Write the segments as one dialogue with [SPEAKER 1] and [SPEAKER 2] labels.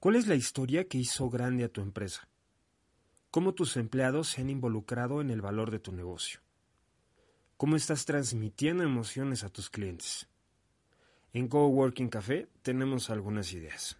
[SPEAKER 1] ¿Cuál es la historia que hizo grande a tu empresa? ¿Cómo tus empleados se han involucrado en el valor de tu negocio? ¿Cómo estás transmitiendo emociones a tus clientes? En Coworking Café tenemos algunas ideas.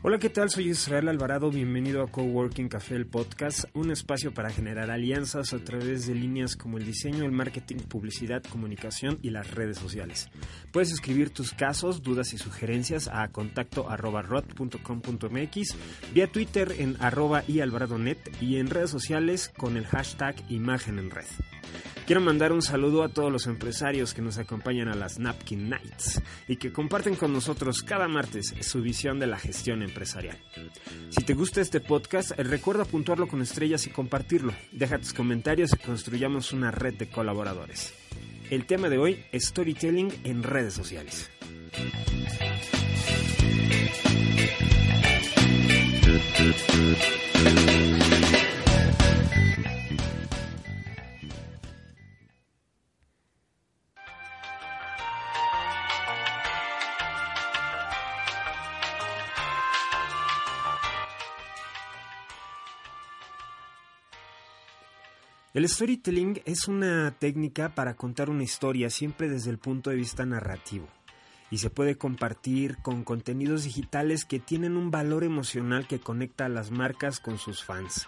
[SPEAKER 1] Hola, ¿qué tal? Soy Israel Alvarado, bienvenido a Coworking Café, el podcast, un espacio para generar alianzas a través de líneas como el diseño, el marketing, publicidad, comunicación y las redes sociales. Puedes escribir tus casos, dudas y sugerencias a contacto arroba rot.com.mx, vía Twitter en arroba y alvaradonet y en redes sociales con el hashtag imagen en red. Quiero mandar un saludo a todos los empresarios que nos acompañan a las Napkin Nights y que comparten con nosotros cada martes su visión de la gestión empresarial. Si te gusta este podcast, recuerda puntuarlo con estrellas y compartirlo. Deja tus comentarios y construyamos una red de colaboradores. El tema de hoy es storytelling en redes sociales. El storytelling es una técnica para contar una historia siempre desde el punto de vista narrativo y se puede compartir con contenidos digitales que tienen un valor emocional que conecta a las marcas con sus fans.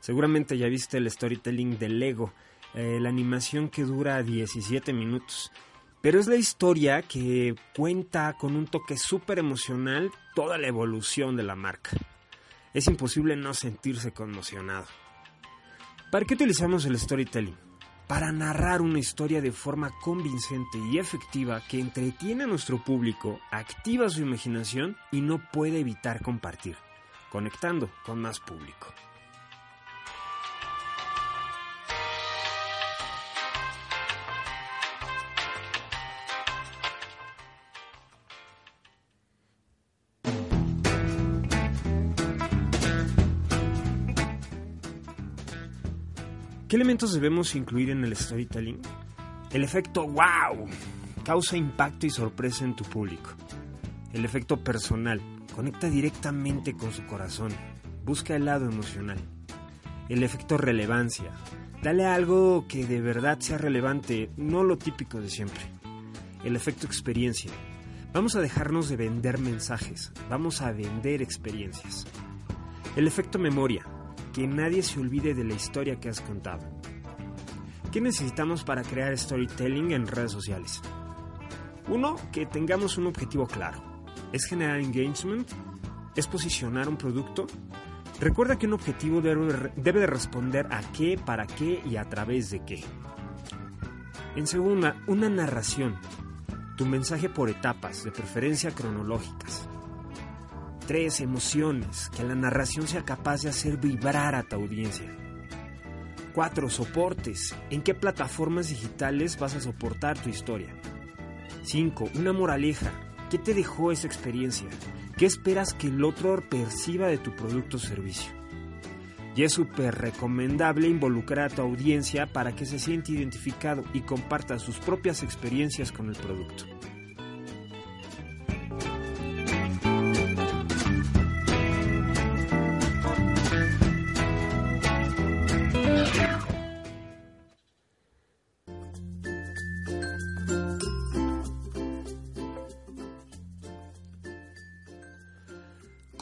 [SPEAKER 1] Seguramente ya viste el storytelling de Lego, eh, la animación que dura 17 minutos, pero es la historia que cuenta con un toque súper emocional toda la evolución de la marca. Es imposible no sentirse conmocionado. ¿Para qué utilizamos el storytelling? Para narrar una historia de forma convincente y efectiva que entretiene a nuestro público, activa su imaginación y no puede evitar compartir, conectando con más público. ¿Qué elementos debemos incluir en el storytelling? El efecto wow causa impacto y sorpresa en tu público. El efecto personal conecta directamente con su corazón, busca el lado emocional. El efecto relevancia, dale algo que de verdad sea relevante, no lo típico de siempre. El efecto experiencia, vamos a dejarnos de vender mensajes, vamos a vender experiencias. El efecto memoria, que nadie se olvide de la historia que has contado. ¿Qué necesitamos para crear storytelling en redes sociales? Uno, que tengamos un objetivo claro. ¿Es generar engagement? ¿Es posicionar un producto? Recuerda que un objetivo debe, de responder a qué, para qué y a través de qué. En segunda, una narración. Tu mensaje por etapas, de preferencia cronológicas. Tres, emociones, que la narración sea capaz de hacer vibrar a tu audiencia. Cuatro, soportes, en qué plataformas digitales vas a soportar tu historia. Cinco, una moraleja, ¿qué te dejó esa experiencia? ¿Qué esperas que el otro perciba de tu producto o servicio? Y es súper recomendable involucrar a tu audiencia para que se sienta identificado y comparta sus propias experiencias con el producto.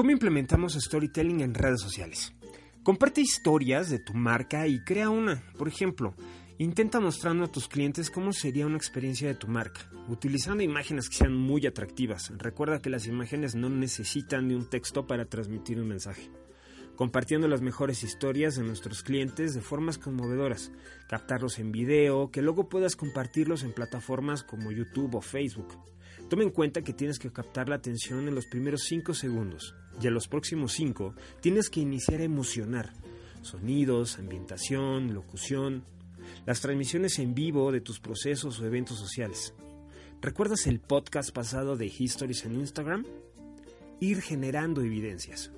[SPEAKER 1] ¿Cómo implementamos storytelling en redes sociales? Comparte historias de tu marca y crea una. Por ejemplo, Intenta mostrando a tus clientes cómo sería una experiencia de tu marca, utilizando imágenes que sean muy atractivas. Recuerda que las imágenes no necesitan de un texto para transmitir un mensaje. Compartiendo las mejores historias de nuestros clientes de formas conmovedoras, captarlos en video, que luego puedas compartirlos en plataformas como YouTube o Facebook. Toma en cuenta que tienes que captar la atención en los primeros 5 segundos y en los próximos 5 tienes que iniciar a emocionar. Sonidos, ambientación, locución, las transmisiones en vivo de tus procesos o eventos sociales. ¿Recuerdas el podcast pasado de Histories en Instagram? Ir generando evidencias.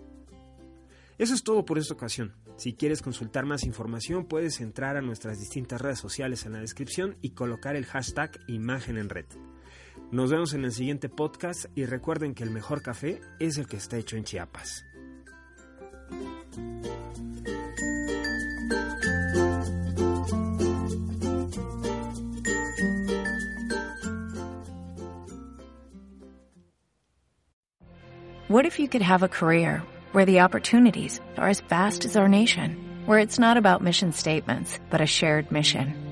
[SPEAKER 1] Eso es todo por esta ocasión. Si quieres consultar más información, puedes entrar a nuestras distintas redes sociales en la descripción y colocar el hashtag imagen en red. Nos vemos en el siguiente podcast y recuerden que el mejor café es el que está hecho en Chiapas.
[SPEAKER 2] What if you could have a career where the opportunities are as vast as our nation, where it's not about mission statements, but a shared mission?